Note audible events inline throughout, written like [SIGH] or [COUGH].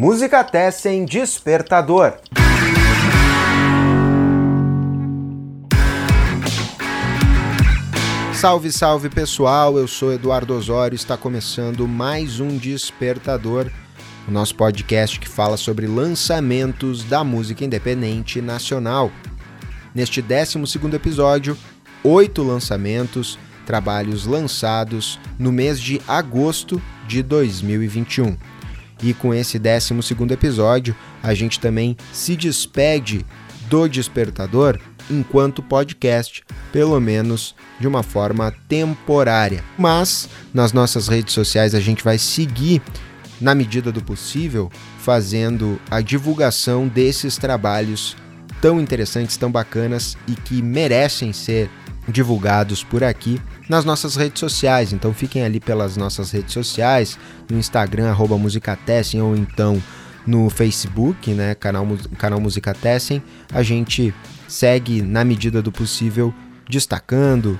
Música Tessen Despertador. Salve, salve pessoal, eu sou Eduardo Osório, está começando mais um Despertador, o nosso podcast que fala sobre lançamentos da música independente nacional. Neste 12 episódio, oito lançamentos, trabalhos lançados no mês de agosto de 2021. E com esse 12 episódio, a gente também se despede do Despertador enquanto podcast, pelo menos de uma forma temporária. Mas nas nossas redes sociais a gente vai seguir na medida do possível fazendo a divulgação desses trabalhos tão interessantes, tão bacanas e que merecem ser divulgados por aqui nas nossas redes sociais. Então fiquem ali pelas nossas redes sociais, no Instagram, arroba Musicatessen, ou então no Facebook, né, canal, canal Musicatessen. A gente segue na medida do possível destacando,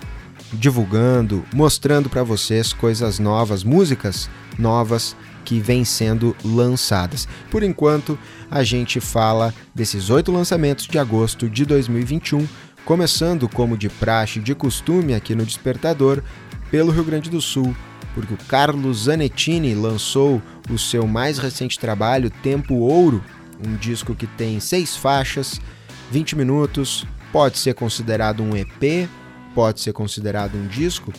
divulgando, mostrando para vocês coisas novas, músicas novas que vêm sendo lançadas. Por enquanto, a gente fala desses oito lançamentos de agosto de 2021, começando como de praxe, de costume aqui no Despertador, pelo Rio Grande do Sul, porque o Carlos Zanettini lançou o seu mais recente trabalho, Tempo Ouro, um disco que tem seis faixas, 20 minutos, pode ser considerado um EP, pode ser considerado um disco.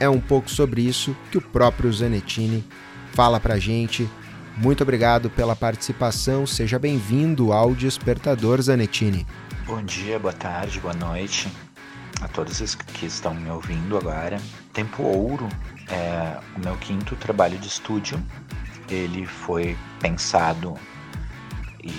É um pouco sobre isso que o próprio Zanettini fala pra gente. Muito obrigado pela participação, seja bem-vindo ao Despertador Zanettini. Bom dia, boa tarde, boa noite a todos os que estão me ouvindo agora. Tempo Ouro é o meu quinto trabalho de estúdio. Ele foi pensado e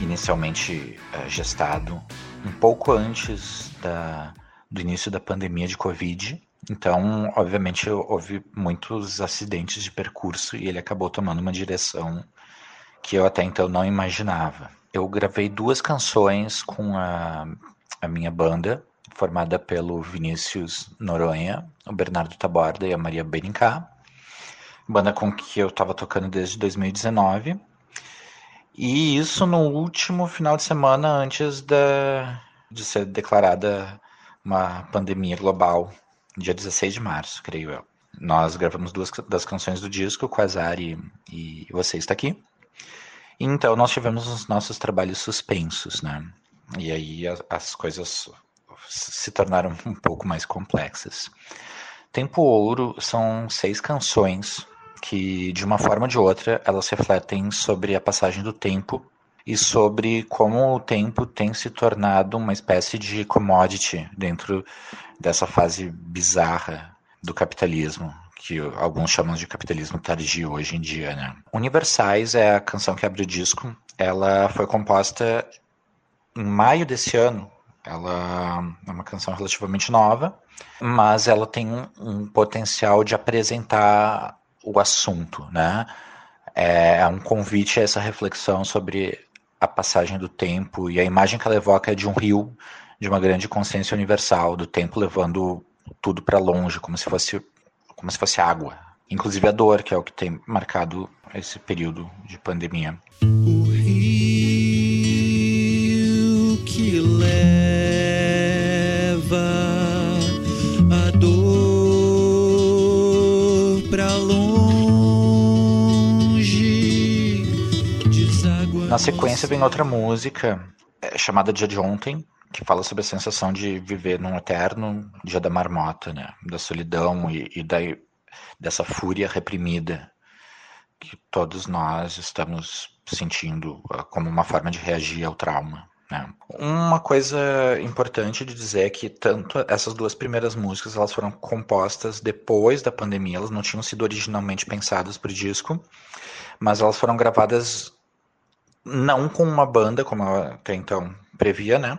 inicialmente uh, gestado um pouco antes da, do início da pandemia de Covid. Então, obviamente, houve muitos acidentes de percurso e ele acabou tomando uma direção que eu até então não imaginava. Eu gravei duas canções com a, a minha banda, formada pelo Vinícius Noronha, o Bernardo Taborda e a Maria Benincá, banda com que eu estava tocando desde 2019. E isso no último final de semana antes da, de ser declarada uma pandemia global, dia 16 de março, creio eu. Nós gravamos duas das canções do disco, Quasar e, e Você Está Aqui. Então nós tivemos os nossos trabalhos suspensos, né? E aí as, as coisas se tornaram [LAUGHS] um pouco mais complexas. Tempo Ouro são seis canções que, de uma forma ou de outra, elas refletem sobre a passagem do tempo e sobre como o tempo tem se tornado uma espécie de commodity dentro dessa fase bizarra do capitalismo, que alguns chamam de capitalismo tardio hoje em dia, né? Universais é a canção que abre o disco. Ela foi composta em maio desse ano. Ela é uma canção relativamente nova, mas ela tem um, potencial de apresentar o assunto, né? É, é um convite a essa reflexão sobre a passagem do tempo e a imagem que ela evoca é de um rio, de uma grande consciência universal, do tempo levando tudo para longe, como se fosse como se fosse água, inclusive a dor, que é o que tem marcado esse período de pandemia. O rio que leva Na sequência vem outra música é, chamada Dia de Ontem, que fala sobre a sensação de viver num eterno dia da marmota, né? Da solidão e, e da, dessa fúria reprimida que todos nós estamos sentindo ah, como uma forma de reagir ao trauma. Né? Uma coisa importante de dizer é que tanto essas duas primeiras músicas elas foram compostas depois da pandemia, elas não tinham sido originalmente pensadas para o disco, mas elas foram gravadas não com uma banda, como até então previa, né?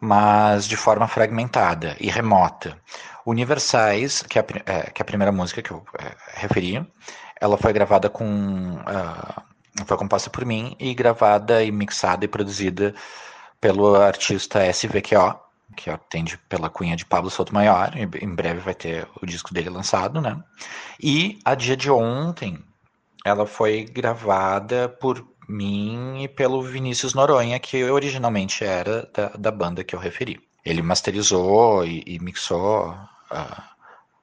Mas de forma fragmentada e remota. Universais, que é a, é, que é a primeira música que eu é, referi, ela foi gravada com. Uh, foi composta por mim e gravada e mixada e produzida pelo artista SVQO, que atende pela cunha de Pablo Sotomayor. Em breve vai ter o disco dele lançado, né? E a dia de ontem ela foi gravada por mim e pelo Vinícius Noronha, que originalmente era da, da banda que eu referi. Ele masterizou e, e mixou uh,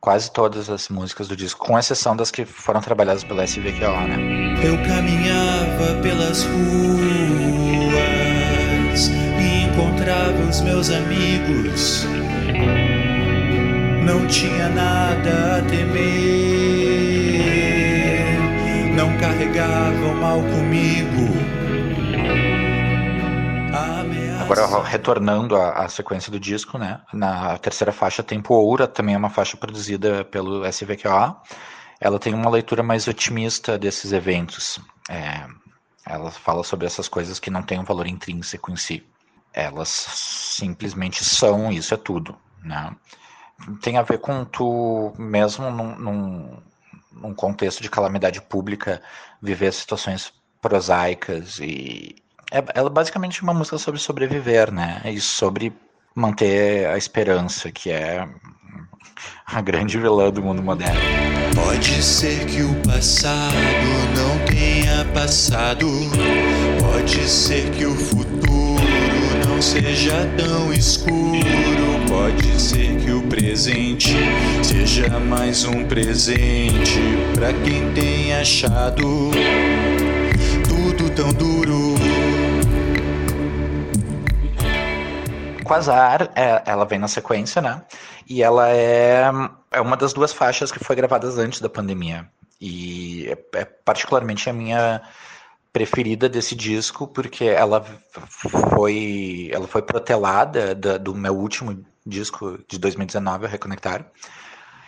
quase todas as músicas do disco, com exceção das que foram trabalhadas pela SVQO, né? Eu caminhava pelas ruas e encontrava os meus amigos. Não tinha nada a temer, carregavam mal comigo. Agora, retornando à, à, sequência do disco, né? Na terceira faixa, Tempo Ouro, também é uma faixa produzida pelo SVQA. Ela tem uma leitura mais otimista desses eventos. É, ela fala sobre essas coisas que não têm um valor intrínseco em si. Elas simplesmente são, isso é tudo, né? Tem a ver com tu, mesmo num, num, num contexto de calamidade pública, viver situações prosaicas e, é, ela é basicamente uma música sobre sobreviver, né? E sobre manter a esperança, que é a grande vilã do mundo moderno. Pode ser que o passado não tenha passado, pode ser que o futuro não seja tão escuro, pode ser que o presente seja mais um presente para quem tem achado tudo tão duro. Quasar, é, ela vem na sequência, né? E ela é, é uma das duas faixas que foi gravadas antes da pandemia. E é, é particularmente a minha preferida desse disco, porque ela foi, ela foi protelada da, do meu último disco de 2019, o Reconectar.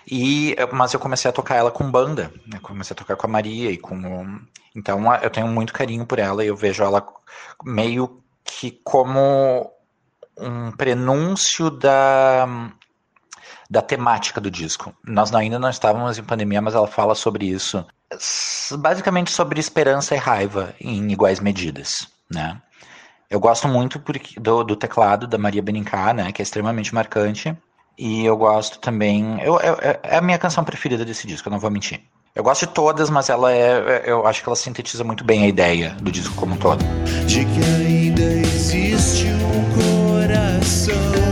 E, mas eu comecei a tocar ela com banda, né? comecei a tocar com a Maria e com então eu tenho muito carinho por ela e eu vejo ela meio que como um prenúncio da, da temática do disco. Nós ainda não estávamos em pandemia, mas ela fala sobre isso. Basicamente sobre esperança e raiva em iguais medidas, né? Eu gosto muito do, do teclado da Maria Benincá, né? Que é extremamente marcante. E eu gosto também... Eu, eu, é a minha canção preferida desse disco, eu não vou mentir. Eu gosto de todas, mas ela é. Eu acho que ela sintetiza muito bem a ideia do disco como um todo. De que ainda existe um coração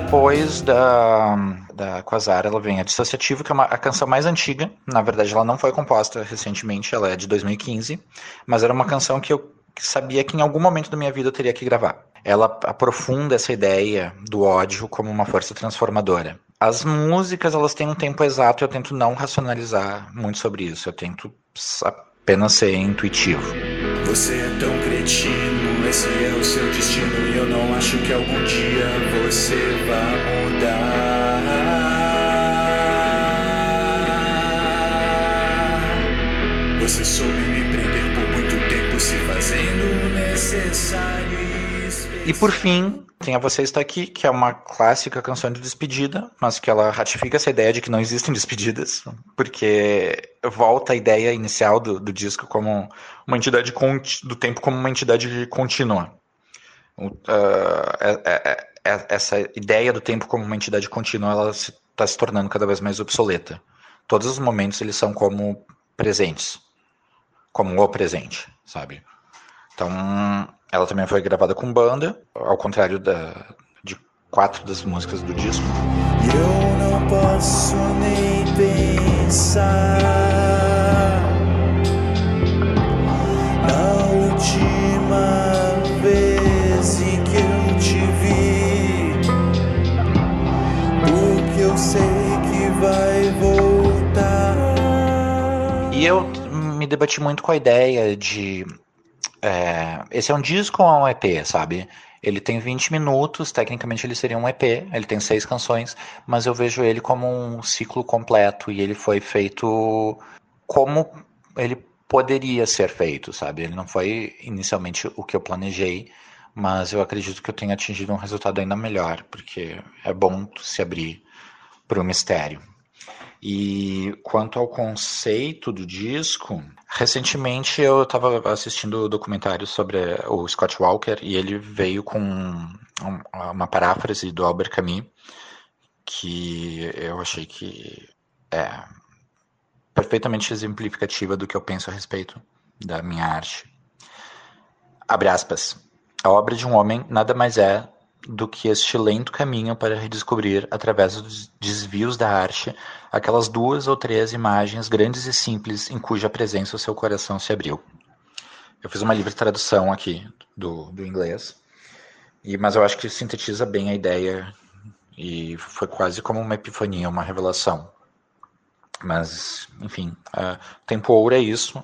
depois da da Quasar, ela vem a Dissociativo, que é uma, a canção mais antiga. Na verdade, ela não foi composta recentemente, ela é de 2015, mas era uma canção que eu sabia que em algum momento da minha vida eu teria que gravar. Ela aprofunda essa ideia do ódio como uma força transformadora. As músicas, elas têm um tempo exato e eu tento não racionalizar muito sobre isso. Eu tento apenas ser intuitivo. Você é tão cretino, esse é o seu destino e eu não acho que algum dia você vá mudar. Você soube me prender por muito tempo, se fazendo necessário. E por fim, tem a Você Está Aqui, que é uma clássica canção de despedida, mas que ela ratifica essa ideia de que não existem despedidas, porque volta a ideia inicial do, do disco como uma entidade do tempo como uma entidade contínua. Uh, é, é, essa ideia do tempo como uma entidade contínua ela está se, tá se tornando cada vez mais obsoleta. Todos os momentos eles são como presentes como o presente, sabe? Então, ela também foi gravada com banda, ao contrário da, de quatro das músicas do disco. Eu não posso nem pensar na última vez que eu te vi, porque eu sei que vai voltar. E eu me debati muito com a ideia de. É, esse é um disco ou é um EP, sabe? Ele tem 20 minutos, tecnicamente ele seria um EP, ele tem seis canções, mas eu vejo ele como um ciclo completo e ele foi feito como ele poderia ser feito, sabe? Ele não foi inicialmente o que eu planejei, mas eu acredito que eu tenha atingido um resultado ainda melhor, porque é bom se abrir para o mistério. E quanto ao conceito do disco, recentemente eu estava assistindo o documentário sobre o Scott Walker e ele veio com uma paráfrase do Albert Camus que eu achei que é perfeitamente exemplificativa do que eu penso a respeito da minha arte. Abre aspas. A obra de um homem nada mais é do que este lento caminho para redescobrir, através dos desvios da arte, aquelas duas ou três imagens grandes e simples em cuja presença o seu coração se abriu. Eu fiz uma livre tradução aqui do, do inglês, e, mas eu acho que sintetiza bem a ideia e foi quase como uma epifania, uma revelação. Mas, enfim, uh, Tempo Ouro é isso.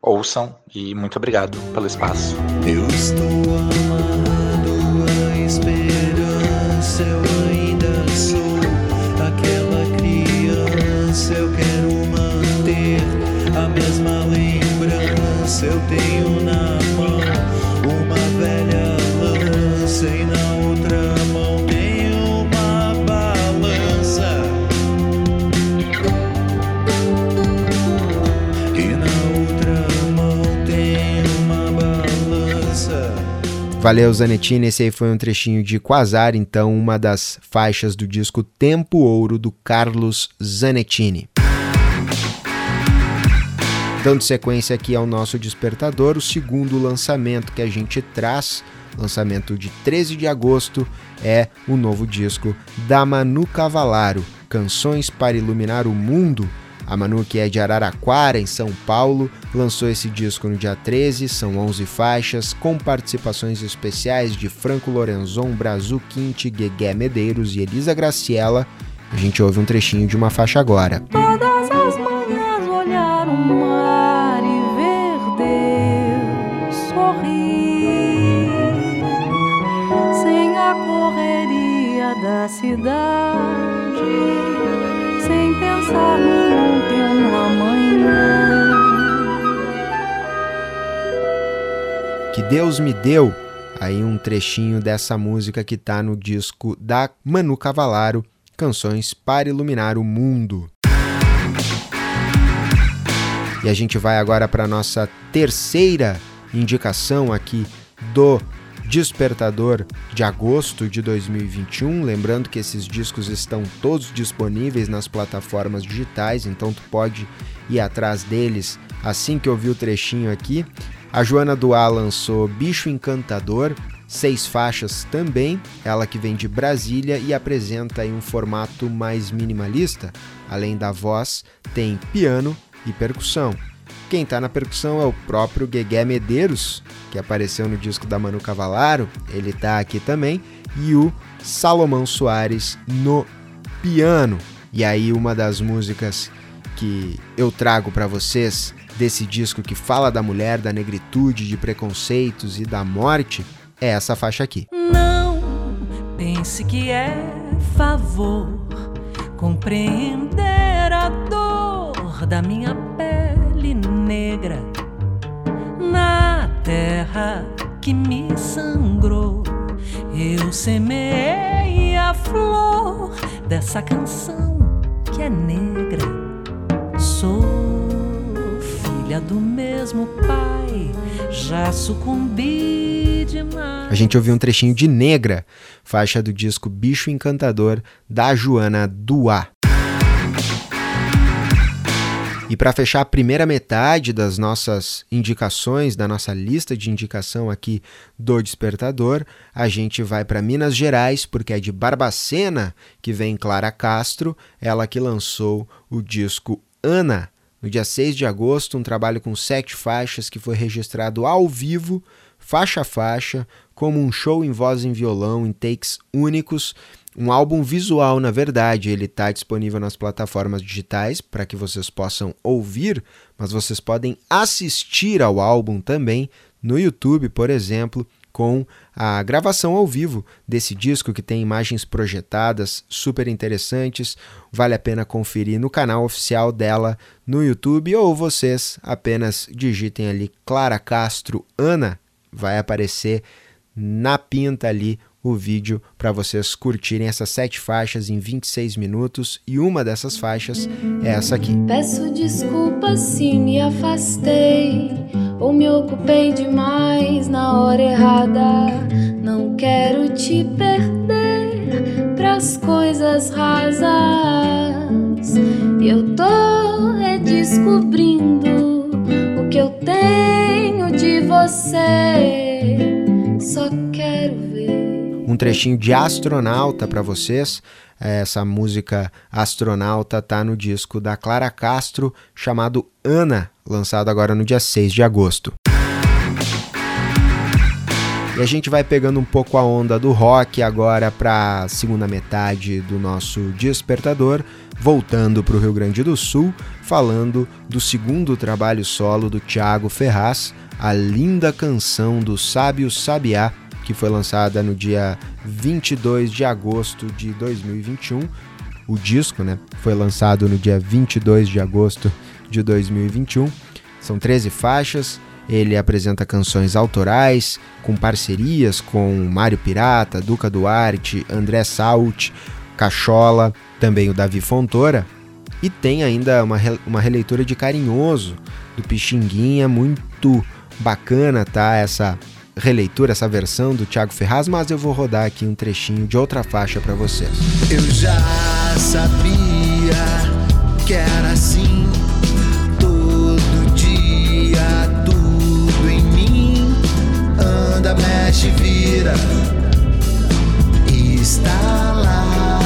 Ouçam e muito obrigado pelo espaço. Eu estou Valeu, Zanettini. Esse aí foi um trechinho de Quasar, então, uma das faixas do disco Tempo Ouro do Carlos Zanettini. Dando sequência aqui ao nosso despertador, o segundo lançamento que a gente traz, lançamento de 13 de agosto, é o novo disco da Manu Cavalaro, Canções para Iluminar o Mundo. A Manu, que é de Araraquara, em São Paulo, lançou esse disco no dia 13, são 11 faixas, com participações especiais de Franco Lorenzon, Brazu Quinte, Guegué Medeiros e Elisa Graciela. A gente ouve um trechinho de uma faixa agora. Todas as manhãs olhar o mar e ver Deus sorrir, sem a correria da cidade, sem pensar no amanhã. Que Deus me deu. Aí um trechinho dessa música que tá no disco da Manu Cavalaro, Canções para Iluminar o Mundo. E a gente vai agora para nossa terceira indicação aqui do Despertador de agosto de 2021. Lembrando que esses discos estão todos disponíveis nas plataformas digitais, então tu pode ir atrás deles assim que ouvir o trechinho aqui. A Joana Duá lançou Bicho Encantador, seis faixas também, ela que vem de Brasília e apresenta aí um formato mais minimalista. Além da voz, tem piano e percussão. Quem está na percussão é o próprio Guegué Medeiros, que apareceu no disco da Manu Cavalaro, ele está aqui também, e o Salomão Soares no piano. E aí uma das músicas que eu trago para vocês desse disco que fala da mulher, da negritude, de preconceitos e da morte é essa faixa aqui. Não pense que é favor compreender a dor da minha pele negra na terra que me sangrou. Eu semeei a flor dessa canção que é negra. Sou filha do mesmo pai, já sucumbi demais. A gente ouviu um trechinho de Negra, faixa do disco Bicho Encantador da Joana Duá. E para fechar a primeira metade das nossas indicações, da nossa lista de indicação aqui do Despertador, a gente vai para Minas Gerais, porque é de Barbacena que vem Clara Castro, ela que lançou o disco Ana, no dia 6 de agosto, um trabalho com sete faixas que foi registrado ao vivo, faixa a faixa, como um show em voz e em violão, em takes únicos. Um álbum visual, na verdade, ele está disponível nas plataformas digitais para que vocês possam ouvir, mas vocês podem assistir ao álbum também no YouTube, por exemplo, com a gravação ao vivo desse disco que tem imagens projetadas super interessantes. Vale a pena conferir no canal oficial dela no YouTube ou vocês apenas digitem ali Clara Castro Ana, vai aparecer na pinta ali o vídeo para vocês curtirem essas sete faixas em 26 minutos e uma dessas faixas é essa aqui. Peço desculpas se me afastei ou me ocupei demais na hora errada. Não quero te perder pras coisas rasas. Eu tô redescobrindo o que eu tenho de você. Um trechinho de astronauta para vocês. Essa música Astronauta tá no disco da Clara Castro chamado Ana, lançado agora no dia 6 de agosto. E a gente vai pegando um pouco a onda do rock agora para a segunda metade do nosso despertador, voltando para o Rio Grande do Sul, falando do segundo trabalho solo do Thiago Ferraz, a linda canção do Sábio Sabiá, que foi lançada no dia 22 de agosto de 2021. O disco, né, foi lançado no dia 22 de agosto de 2021. São 13 faixas. Ele apresenta canções autorais, com parcerias com Mário Pirata, Duca Duarte, André Salt, Cachola, também o Davi Fontoura. E tem ainda uma, uma releitura de Carinhoso, do Pixinguinha, muito bacana, tá? Essa releitura, essa versão do Thiago Ferraz, mas eu vou rodar aqui um trechinho de outra faixa para vocês. Eu já sabia que era assim. Todo dia, tudo em mim anda, mexe, vira e está lá.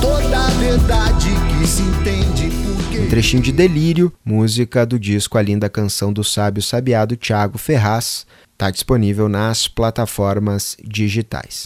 Toda a verdade que se entende trechinho de Delírio, música do disco A Linda Canção do Sábio Sabiá do Thiago Ferraz, está disponível nas plataformas digitais.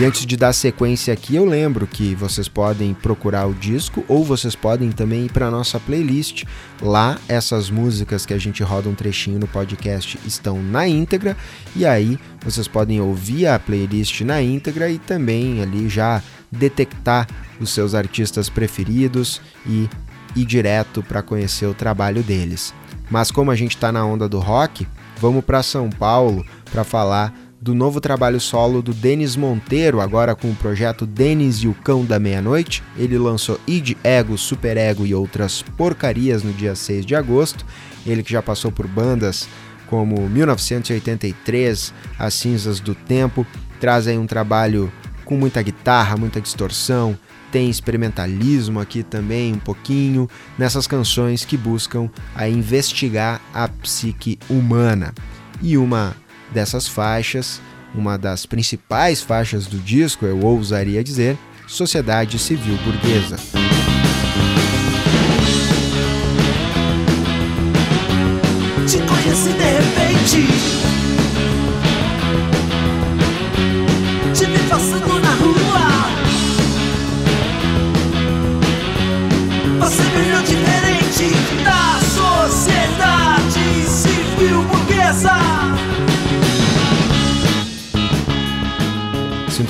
E antes de dar sequência aqui, eu lembro que vocês podem procurar o disco ou vocês podem também ir para a nossa playlist. Lá, essas músicas que a gente roda um trechinho no podcast estão na íntegra e aí vocês podem ouvir a playlist na íntegra e também ali já detectar os seus artistas preferidos e ir direto para conhecer o trabalho deles. Mas como a gente está na onda do rock, vamos para São Paulo para falar do novo trabalho solo do Denis Monteiro, agora com o projeto Denis e o Cão da Meia-Noite. Ele lançou Id, Ego, Super Ego e outras porcarias no dia 6 de agosto. Ele que já passou por bandas como 1983, As Cinzas do Tempo, traz aí um trabalho com muita guitarra, muita distorção, tem experimentalismo aqui também um pouquinho nessas canções que buscam a investigar a psique humana. E uma dessas faixas, uma das principais faixas do disco, eu ousaria dizer, Sociedade Civil Burguesa.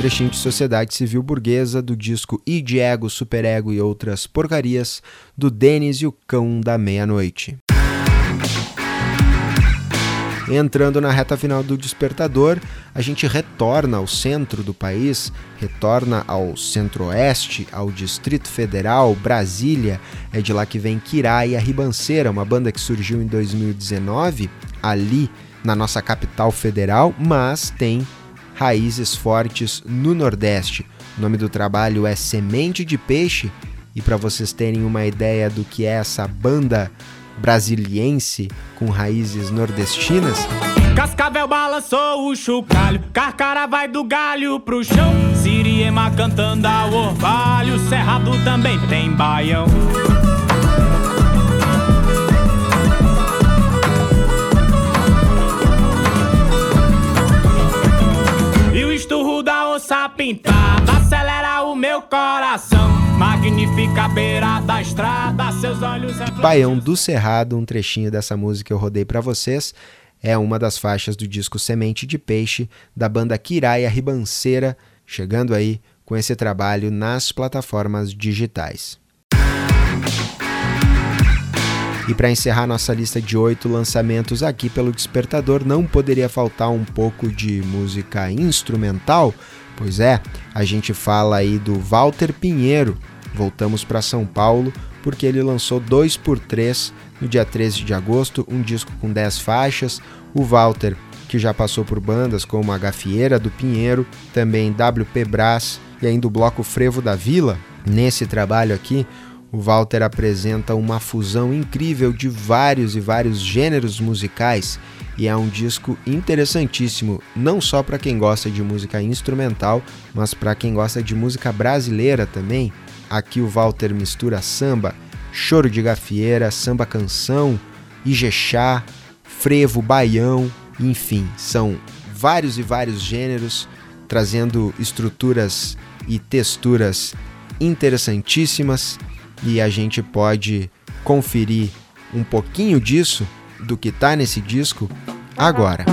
Trechinho de Sociedade Civil Burguesa do disco I de Ego, Superego e outras porcarias do Denis e o Cão da Meia-Noite. Entrando na reta final do despertador, a gente retorna ao centro do país, retorna ao centro-oeste, ao Distrito Federal, Brasília. É de lá que vem Kirá e a Ribanceira, uma banda que surgiu em 2019, ali na nossa capital federal, mas tem raízes fortes no Nordeste. O nome do trabalho é Semente de Peixe, e para vocês terem uma ideia do que é essa banda brasiliense com raízes nordestinas. Cascavel balançou o chocalho, Carcara vai do galho pro chão. Siriema cantando ao orvalho, Cerrado também tem baião. O esturro da onça pintada acelera o meu coração. Beira da estrada, seus olhos Baião do Cerrado, um trechinho dessa música eu rodei para vocês. É uma das faixas do disco Semente de Peixe, da banda Kiraia Ribanceira, chegando aí com esse trabalho nas plataformas digitais. E para encerrar nossa lista de oito lançamentos aqui pelo Despertador, não poderia faltar um pouco de música instrumental. Pois é, a gente fala aí do Walter Pinheiro. Voltamos para São Paulo porque ele lançou 2 por 3 no dia 13 de agosto, um disco com 10 faixas. O Walter, que já passou por bandas como a Gafieira do Pinheiro, também WP Brás e ainda o bloco Frevo da Vila. Nesse trabalho aqui, o Walter apresenta uma fusão incrível de vários e vários gêneros musicais e é um disco interessantíssimo, não só para quem gosta de música instrumental, mas para quem gosta de música brasileira também. Aqui o Walter mistura samba, choro de gafieira, samba canção, ijexá, frevo, baião, enfim, são vários e vários gêneros trazendo estruturas e texturas interessantíssimas e a gente pode conferir um pouquinho disso do que está nesse disco agora.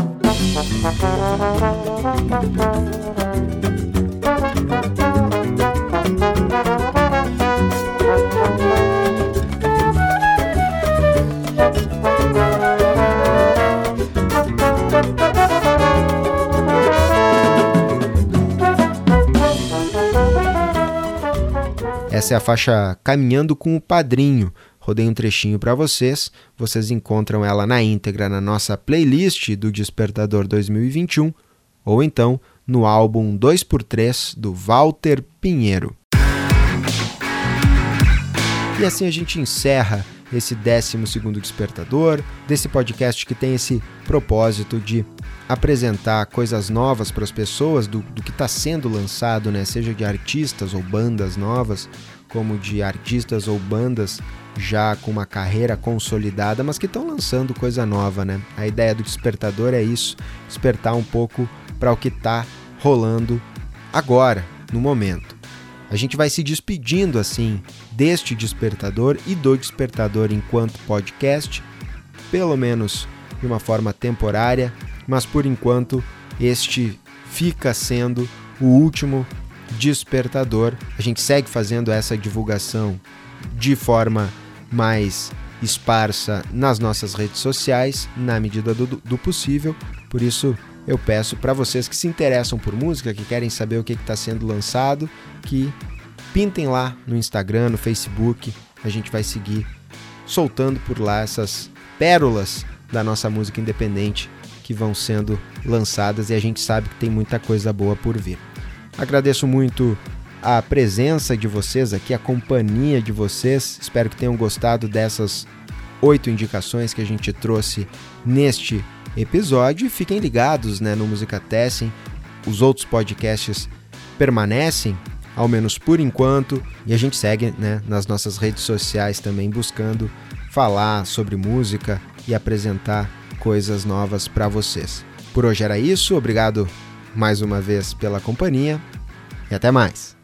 Essa é a faixa Caminhando com o Padrinho. Rodei um trechinho para vocês. Vocês encontram ela na íntegra na nossa playlist do Despertador 2021 ou então no álbum 2x3 do Walter Pinheiro. E assim a gente encerra esse 12 Despertador, desse podcast que tem esse propósito de apresentar coisas novas para as pessoas do, do que está sendo lançado, né? seja de artistas ou bandas novas, como de artistas ou bandas já com uma carreira consolidada, mas que estão lançando coisa nova. Né? A ideia do Despertador é isso, despertar um pouco para o que está rolando agora, no momento. A gente vai se despedindo assim deste despertador e do despertador enquanto podcast, pelo menos de uma forma temporária, mas por enquanto este fica sendo o último despertador. A gente segue fazendo essa divulgação de forma mais esparsa nas nossas redes sociais, na medida do, do possível. Por isso, eu peço para vocês que se interessam por música, que querem saber o que está sendo lançado, que pintem lá no Instagram, no Facebook. A gente vai seguir soltando por lá essas pérolas da nossa música independente que vão sendo lançadas e a gente sabe que tem muita coisa boa por vir. Agradeço muito a presença de vocês aqui, a companhia de vocês. Espero que tenham gostado dessas oito indicações que a gente trouxe neste episódio. Fiquem ligados né, no Música Tessem. Os outros podcasts permanecem, ao menos por enquanto, e a gente segue né, nas nossas redes sociais também buscando falar sobre música e apresentar coisas novas para vocês. Por hoje era isso, obrigado mais uma vez pela companhia e até mais.